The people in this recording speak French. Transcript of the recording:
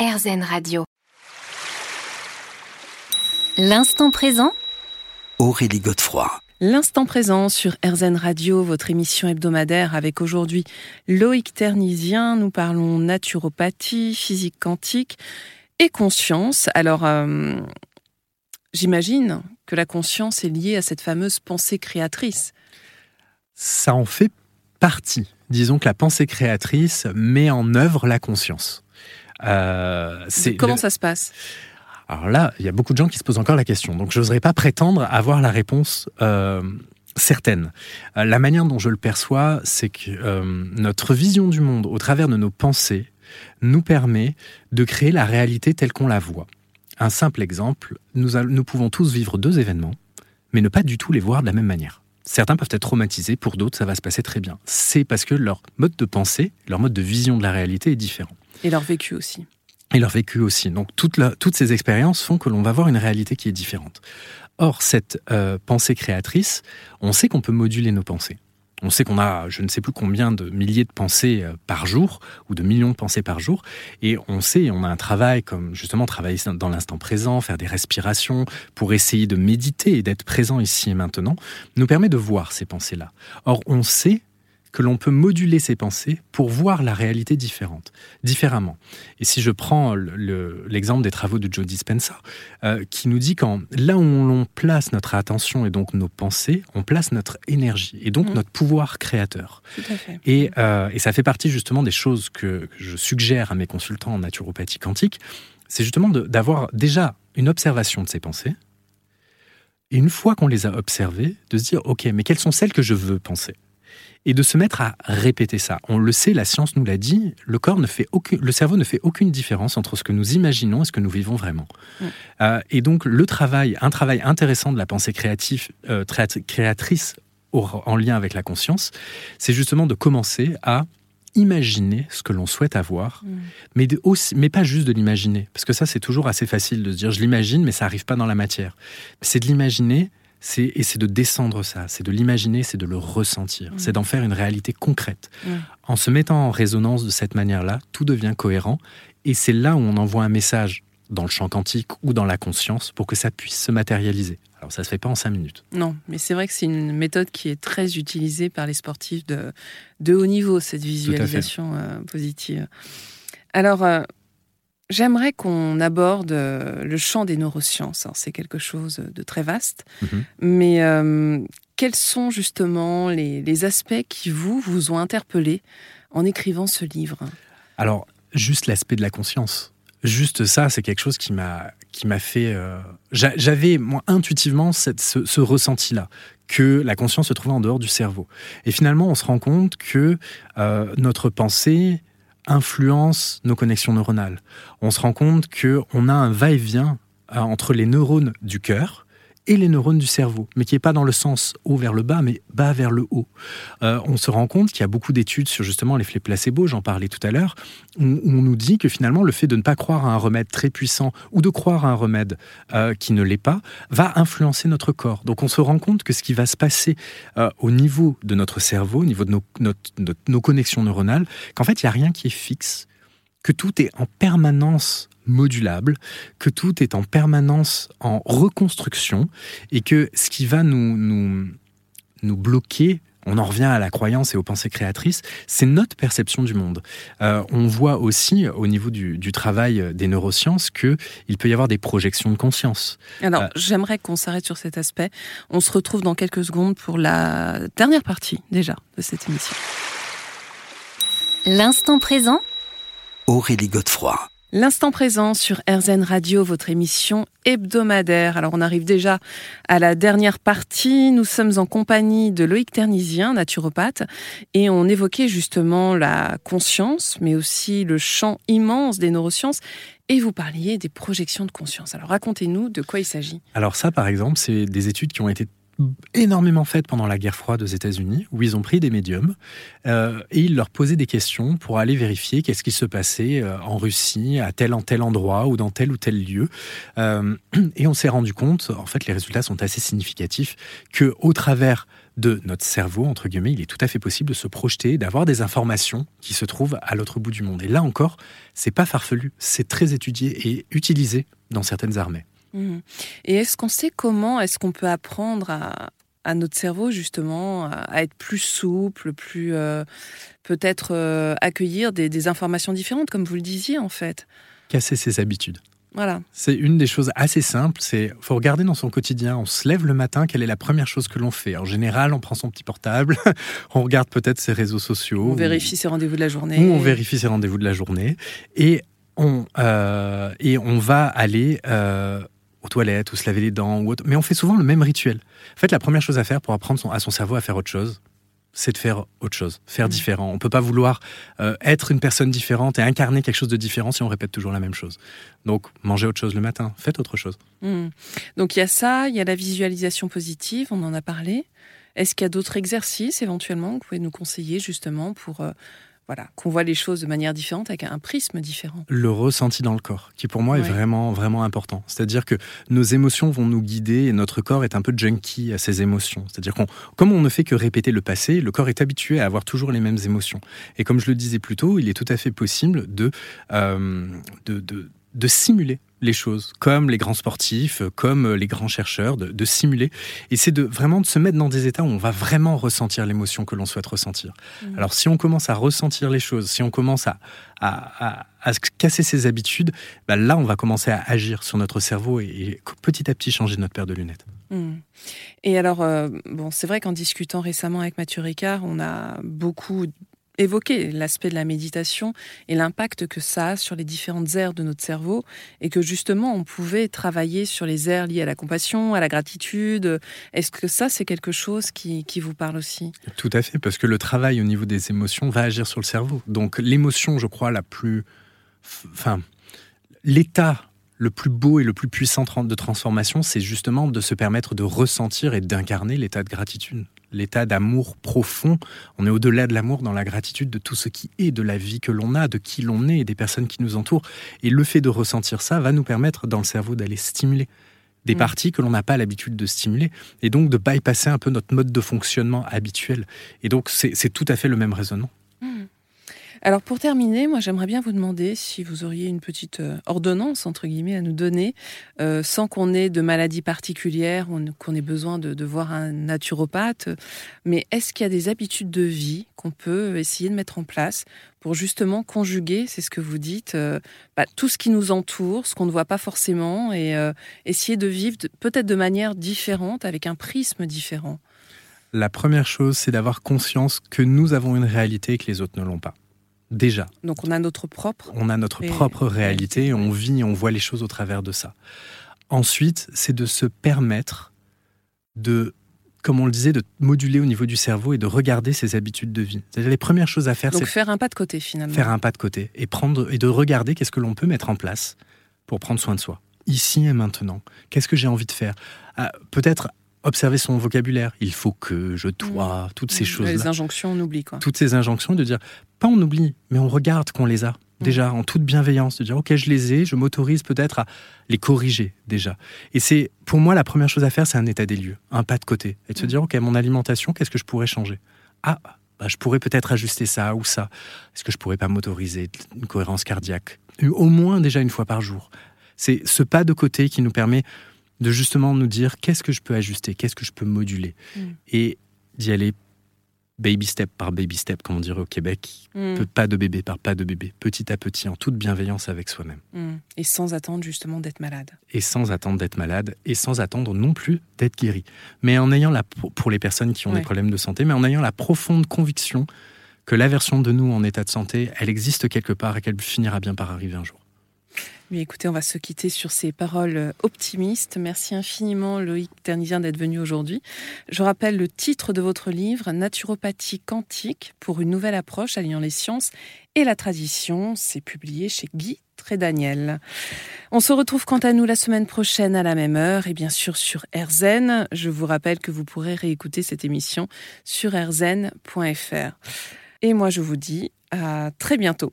RZN Radio. L'instant présent Aurélie Godefroy. L'instant présent sur RZN Radio, votre émission hebdomadaire avec aujourd'hui Loïc Ternisien. Nous parlons naturopathie, physique quantique et conscience. Alors, euh, j'imagine que la conscience est liée à cette fameuse pensée créatrice. Ça en fait partie. Disons que la pensée créatrice met en œuvre la conscience. Euh, Comment ça se passe? Alors là, il y a beaucoup de gens qui se posent encore la question. Donc, je n'oserais pas prétendre avoir la réponse euh, certaine. Euh, la manière dont je le perçois, c'est que euh, notre vision du monde, au travers de nos pensées, nous permet de créer la réalité telle qu'on la voit. Un simple exemple, nous, nous pouvons tous vivre deux événements, mais ne pas du tout les voir de la même manière. Certains peuvent être traumatisés, pour d'autres, ça va se passer très bien. C'est parce que leur mode de pensée, leur mode de vision de la réalité est différent. Et leur vécu aussi et leur vécu aussi. Donc toutes ces expériences font que l'on va voir une réalité qui est différente. Or, cette euh, pensée créatrice, on sait qu'on peut moduler nos pensées. On sait qu'on a, je ne sais plus combien de milliers de pensées euh, par jour ou de millions de pensées par jour, et on sait, on a un travail comme justement travailler dans l'instant présent, faire des respirations pour essayer de méditer et d'être présent ici et maintenant, nous permet de voir ces pensées-là. Or, on sait que l'on peut moduler ses pensées pour voir la réalité différente, différemment. Et si je prends l'exemple des travaux de Joe Dispenza, euh, qui nous dit qu'en là où l'on place notre attention et donc nos pensées, on place notre énergie et donc mmh. notre pouvoir créateur. Et, euh, et, ça fait partie justement des choses que, je suggère à mes consultants en naturopathie quantique, c'est justement d'avoir déjà une observation de ces pensées, et une fois qu'on les a observées, de se dire, OK, mais quelles sont celles que je veux penser? Et de se mettre à répéter ça. On le sait, la science nous l'a dit, le corps ne fait le cerveau ne fait aucune différence entre ce que nous imaginons et ce que nous vivons vraiment. Euh, et donc le travail, un travail intéressant de la pensée créative, euh, créatrice en lien avec la conscience, c'est justement de commencer à imaginer ce que l'on souhaite avoir, mais, mais pas juste de l'imaginer, parce que ça c'est toujours assez facile de se dire je l'imagine, mais ça n'arrive pas dans la matière. C'est de l'imaginer et c'est de descendre ça, c'est de l'imaginer, c'est de le ressentir, c'est d'en faire une réalité concrète. En se mettant en résonance de cette manière-là, tout devient cohérent et c'est là où on envoie un message dans le champ quantique ou dans la conscience pour que ça puisse se matérialiser. Alors ça se fait pas en cinq minutes. Non, mais c'est vrai que c'est une méthode qui est très utilisée par les sportifs de, de haut niveau, cette visualisation euh, positive. Alors, euh, J'aimerais qu'on aborde euh, le champ des neurosciences. C'est quelque chose de très vaste. Mhm. Mais euh, quels sont justement les, aspects qui vous, vous ont interpellé en écrivant ce livre? Alors, juste l'aspect de la conscience. Juste ça, c'est quelque chose qui m'a qui m'a fait. Euh, j'avais moi intuitivement cette, ce, ce ressenti-là que la conscience se trouvait en dehors du cerveau. Et finalement, on se rend compte que notre pensée influence nos connexions neuronales. On se rend compte qu'on a un va-et-vient euh, entre les neurones du cœur et les neurones du cerveau, mais qui n'est pas dans le sens haut vers le bas, mais bas vers le haut. Euh, on se rend compte qu'il y a beaucoup d'études sur justement l'effet placebo, j'en parlais tout à l'heure, où, on nous dit que finalement le fait de ne pas croire à un remède très puissant ou de croire à un remède euh, qui ne l'est pas va influencer notre corps. Donc on se rend compte que ce qui va se passer euh, au niveau de notre cerveau, au niveau de nos, nos connexions neuronales, qu'en fait il n'y a rien qui est fixe, que tout est en permanence modulable, que tout est en permanence en reconstruction et que ce qui va nous, nous, nous bloquer, on en revient à la croyance et aux pensées créatrices, c'est notre perception du monde. Euh, on voit aussi au niveau du, travail des neurosciences qu'il peut y avoir des projections de conscience. Alors, euh, j'aimerais qu'on s'arrête sur cet aspect. On se retrouve dans quelques secondes pour la dernière partie déjà de cette émission. L'instant présent Aurélie Godefroy. L'instant présent sur RZN Radio, votre émission hebdomadaire. Alors on arrive déjà à la dernière partie. Nous sommes en compagnie de Loïc Ternisien, naturopathe, et on évoquait justement la conscience, mais aussi le champ immense des neurosciences. Et vous parliez des projections de conscience. Alors racontez-nous de quoi il s'agit. Alors ça, par exemple, c'est des études qui ont été énormément faite pendant la guerre froide aux États-Unis, où ils ont pris des médiums euh, et ils leur posaient des questions pour aller vérifier qu'est-ce qui se passait euh, en Russie, à tel en tel endroit ou dans tel ou tel lieu. Euh, et on s'est rendu compte, en fait, les résultats sont assez significatifs, que au travers de notre cerveau, entre guillemets, il est tout à fait possible de se projeter, d'avoir des informations qui se trouvent à l'autre bout du monde. Et là encore, c'est pas farfelu, c'est très étudié et utilisé dans certaines armées. Mmh. Et est-ce qu'on sait comment est-ce qu'on peut apprendre à, notre cerveau justement à, être plus souple, plus euh, peut-être euh, accueillir des, informations différentes, comme vous le disiez en fait? Casser ses habitudes. Voilà. C'est une des choses assez simples. C'est faut regarder dans son quotidien. On se lève le matin, quelle est la première chose que l'on fait? En général, on prend son petit portable, on regarde peut-être ses réseaux sociaux. On vérifie ses rendez-vous de la journée. Ou on vérifie ses rendez-vous de la journée. Et on, euh, et on va aller aux toilettes ou se laver les dents ou autre. Mais on fait souvent le même rituel. En fait, la première chose à faire pour apprendre à son cerveau à faire autre chose, c'est de faire autre chose, faire mmh. différent. On ne peut pas vouloir euh, être une personne différente et incarner quelque chose de différent si on répète toujours la même chose. Donc, mangez autre chose le matin, faites autre chose. Mmh. Donc, il y a ça, il y a la visualisation positive, on en a parlé. Est-ce qu'il y a d'autres exercices éventuellement que vous pouvez nous conseiller justement pour euh, voilà, qu'on voit les choses de manière différente avec un prisme différent. Le ressenti dans le corps, qui pour moi est vraiment vraiment important. C'est-à-dire que nos émotions vont nous guider et notre corps est un peu junkie à ces émotions. C'est-à-dire qu'on, comme on ne fait que répéter le passé, le corps est habitué à avoir toujours les mêmes émotions. Et comme je le disais plus tôt, il est tout à fait possible de, euh, de, de de simuler les choses, comme les grands sportifs, comme les grands chercheurs, de, simuler. Et c'est de vraiment de se mettre dans des états où on va vraiment ressentir l'émotion que l'on souhaite ressentir. Mmh. Alors si on commence à ressentir les choses, si on commence à, à, casser ses habitudes, bah là on va commencer à agir sur notre cerveau et, petit à petit changer notre paire de lunettes. Mmh. Et alors, euh, bon, c'est vrai qu'en discutant récemment avec Mathieu Ricard, on a beaucoup évoquer l'aspect de la méditation et l'impact que ça a sur les différentes aires de notre cerveau et que justement on pouvait travailler sur les aires liées à la compassion, à la gratitude. Est-ce que ça c'est quelque chose qui, qui, vous parle aussi? Tout à fait, parce que le travail au niveau des émotions va agir sur le cerveau. Donc l'émotion, je crois, la plus... Enfin, l'état le plus beau et le plus puissant de transformation, c'est justement de se permettre de ressentir et d'incarner l'état de gratitude l'état d'amour profond. On est au-delà de l'amour dans la gratitude de tout ce qui est, de la vie que l'on a, de qui l'on est et des personnes qui nous entourent. Et le fait de ressentir ça va nous permettre dans le cerveau d'aller stimuler des mm. parties que l'on n'a pas l'habitude de stimuler, et donc de bypasser un peu notre mode de fonctionnement habituel. Et donc c'est tout à fait le même raisonnement. Alors pour terminer, moi j'aimerais bien vous demander si vous auriez une petite euh, ordonnance entre guillemets à nous donner, euh, sans qu'on ait de maladie particulière, qu'on ait besoin de, voir un naturopathe. Mais est-ce qu'il y a des habitudes de vie qu'on peut essayer de mettre en place pour justement conjuguer, c'est ce que vous dites, euh, bah, tout ce qui nous entoure, ce qu'on ne voit pas forcément, et essayer de vivre peut-être de manière différente, avec un prisme différent? La première chose, c'est d'avoir conscience que nous avons une réalité et que les autres ne l'ont pas déjà. Donc on a notre propre. On a notre propre réalité, on vit, on voit les choses au travers de ça. Ensuite, c'est de se permettre de, comme on le disait, de moduler au niveau du cerveau et de regarder ses habitudes de vie. C'est-à-dire les premières choses à faire, c'est faire un pas de côté finalement. Faire un pas de côté et prendre et de regarder qu'est-ce que l'on peut mettre en place pour prendre soin de soi ici et maintenant. Qu'est-ce que j'ai envie de faire? Ah, Peut-être observer son vocabulaire. Il faut que je dois, mmh. toutes ces mmh. choses-là. Les injonctions, on oublie quoi. Toutes ces injonctions de dire, pas on oublie, mais on regarde qu'on les a. Mmh. Déjà, en toute bienveillance, de dire, ok, je les ai, je m'autorise peut-être à les corriger déjà. Et c'est, pour moi, la première chose à faire, c'est un état des lieux, un pas de côté. Et de se dire, ok, mon alimentation, qu'est-ce que je pourrais changer? Ah, bah, je pourrais peut-être ajuster ça ou ça. Est-ce que je pourrais pas m'autoriser une cohérence cardiaque? Au moins déjà une fois par jour. C'est ce pas de côté qui nous permet de justement nous dire qu'est-ce que je peux ajuster, qu'est-ce que je peux moduler, mm. et d'y aller baby step par baby step, comme on dirait au Québec, mm. pas de bébé par pas de bébé, petit à petit, en toute bienveillance avec soi-même. Mm. Et sans attendre justement d'être malade. Et sans attendre d'être malade, et sans attendre non plus d'être guéri. Mais en ayant la, pour les personnes qui ont des problèmes de santé, mais en ayant la profonde conviction que la version de nous en état de santé, elle existe quelque part et qu'elle finira bien par arriver un jour. Mais écoutez, on va se quitter sur ces paroles optimistes. Merci infiniment Loïc Ternisien d'être venu aujourd'hui. Je rappelle le titre de votre livre, Naturopathie quantique pour une nouvelle approche alliant les sciences et la tradition. C'est publié chez Guy Trédaniel. On se retrouve quant à nous la semaine prochaine à la même heure et bien sûr sur RZN. Je vous rappelle que vous pourrez réécouter cette émission sur rzn.fr. Et moi je vous dis à très bientôt.